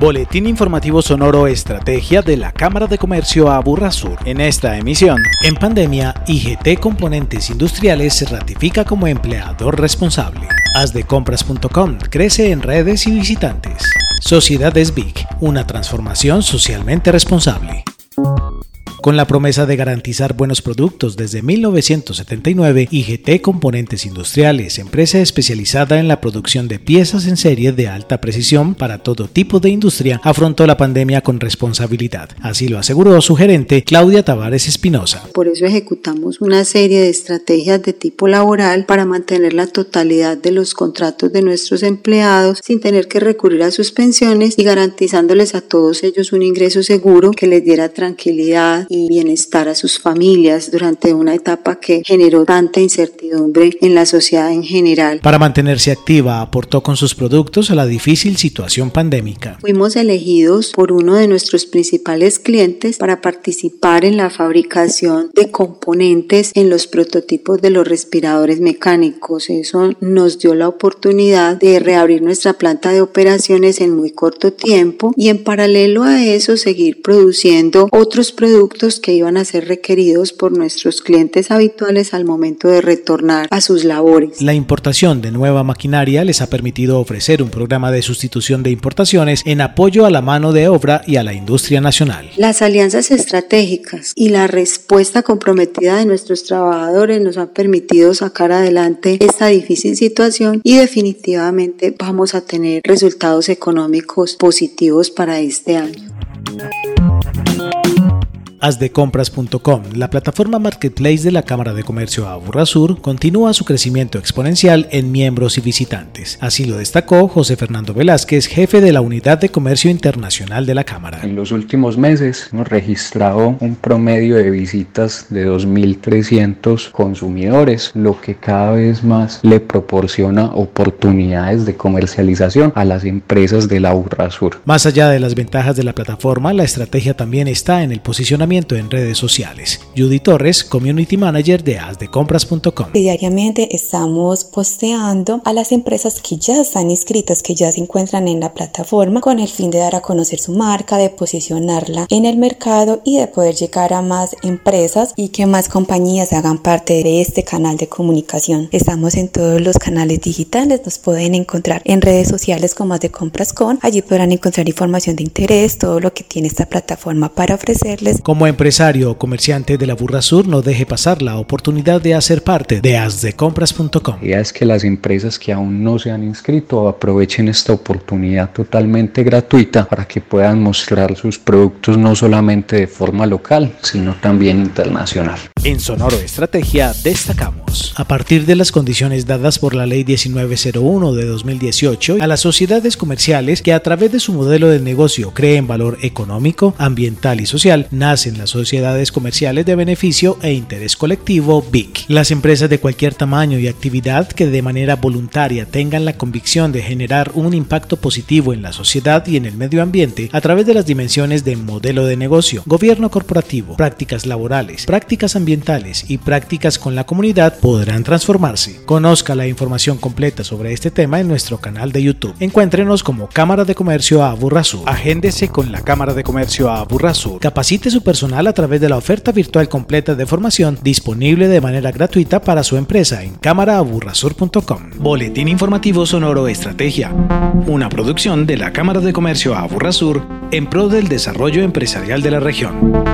Boletín informativo sonoro Estrategia de la Cámara de Comercio Aburrasur. En esta emisión, en pandemia, IGT Componentes Industriales se ratifica como empleador responsable. Asdecompras.com crece en redes y visitantes. Sociedades Big, una transformación socialmente responsable. Con la promesa de garantizar buenos productos desde 1979, IGT Componentes Industriales, empresa especializada en la producción de piezas en serie de alta precisión para todo tipo de industria, afrontó la pandemia con responsabilidad. Así lo aseguró su gerente, Claudia Tavares Espinosa. Por eso ejecutamos una serie de estrategias de tipo laboral para mantener la totalidad de los contratos de nuestros empleados sin tener que recurrir a sus pensiones y garantizándoles a todos ellos un ingreso seguro que les diera tranquilidad y bienestar a sus familias durante una etapa que generó tanta incertidumbre en la sociedad en general. Para mantenerse activa, aportó con sus productos a la difícil situación pandémica. Fuimos elegidos por uno de nuestros principales clientes para participar en la fabricación de componentes en los prototipos de los respiradores mecánicos. Eso nos dio la oportunidad de reabrir nuestra planta de operaciones en muy corto tiempo y en paralelo a eso seguir produciendo otros productos que iban a ser requeridos por nuestros clientes habituales al momento de retornar a sus labores. La importación de nueva maquinaria les ha permitido ofrecer un programa de sustitución de importaciones en apoyo a la mano de obra y a la industria nacional. Las alianzas estratégicas y la respuesta comprometida de nuestros trabajadores nos han permitido sacar adelante esta difícil situación y definitivamente vamos a tener resultados económicos positivos para este año. Asdecompras.com, la plataforma marketplace de la Cámara de Comercio Aburrasur, continúa su crecimiento exponencial en miembros y visitantes. Así lo destacó José Fernando Velázquez, jefe de la Unidad de Comercio Internacional de la Cámara. En los últimos meses hemos registrado un promedio de visitas de 2.300 consumidores, lo que cada vez más le proporciona oportunidades de comercialización a las empresas de la Aburrasur. Más allá de las ventajas de la plataforma, la estrategia también está en el posicionamiento en redes sociales. Judy Torres, Community Manager de asdecompras.com. Diariamente estamos posteando a las empresas que ya están inscritas, que ya se encuentran en la plataforma, con el fin de dar a conocer su marca, de posicionarla en el mercado y de poder llegar a más empresas y que más compañías hagan parte de este canal de comunicación. Estamos en todos los canales digitales, nos pueden encontrar en redes sociales como As de Compras Con. Allí podrán encontrar información de interés, todo lo que tiene esta plataforma para ofrecerles. Como empresario o comerciante de la Burra Sur, no deje pasar la oportunidad de hacer parte de asdecompras.com. La idea es que las empresas que aún no se han inscrito aprovechen esta oportunidad totalmente gratuita para que puedan mostrar sus productos no solamente de forma local, sino también internacional. En Sonoro Estrategia destacamos, a partir de las condiciones dadas por la Ley 1901 de 2018, a las sociedades comerciales que a través de su modelo de negocio creen valor económico, ambiental y social, nacen en las sociedades comerciales de beneficio e interés colectivo BIC. Las empresas de cualquier tamaño y actividad que de manera voluntaria tengan la convicción de generar un impacto positivo en la sociedad y en el medio ambiente a través de las dimensiones de modelo de negocio, gobierno corporativo, prácticas laborales, prácticas ambientales y prácticas con la comunidad podrán transformarse. Conozca la información completa sobre este tema en nuestro canal de YouTube. Encuéntrenos como Cámara de Comercio Aburrasur. Agéndese con la Cámara de Comercio Aburrasur. Capacite su personal a través de la oferta virtual completa de formación disponible de manera gratuita para su empresa en cámaraaburrasur.com. Boletín informativo sonoro Estrategia. Una producción de la Cámara de Comercio Aburrasur en pro del desarrollo empresarial de la región.